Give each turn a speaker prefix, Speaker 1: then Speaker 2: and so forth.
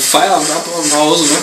Speaker 1: Feierabend ab und nach Hause, ne?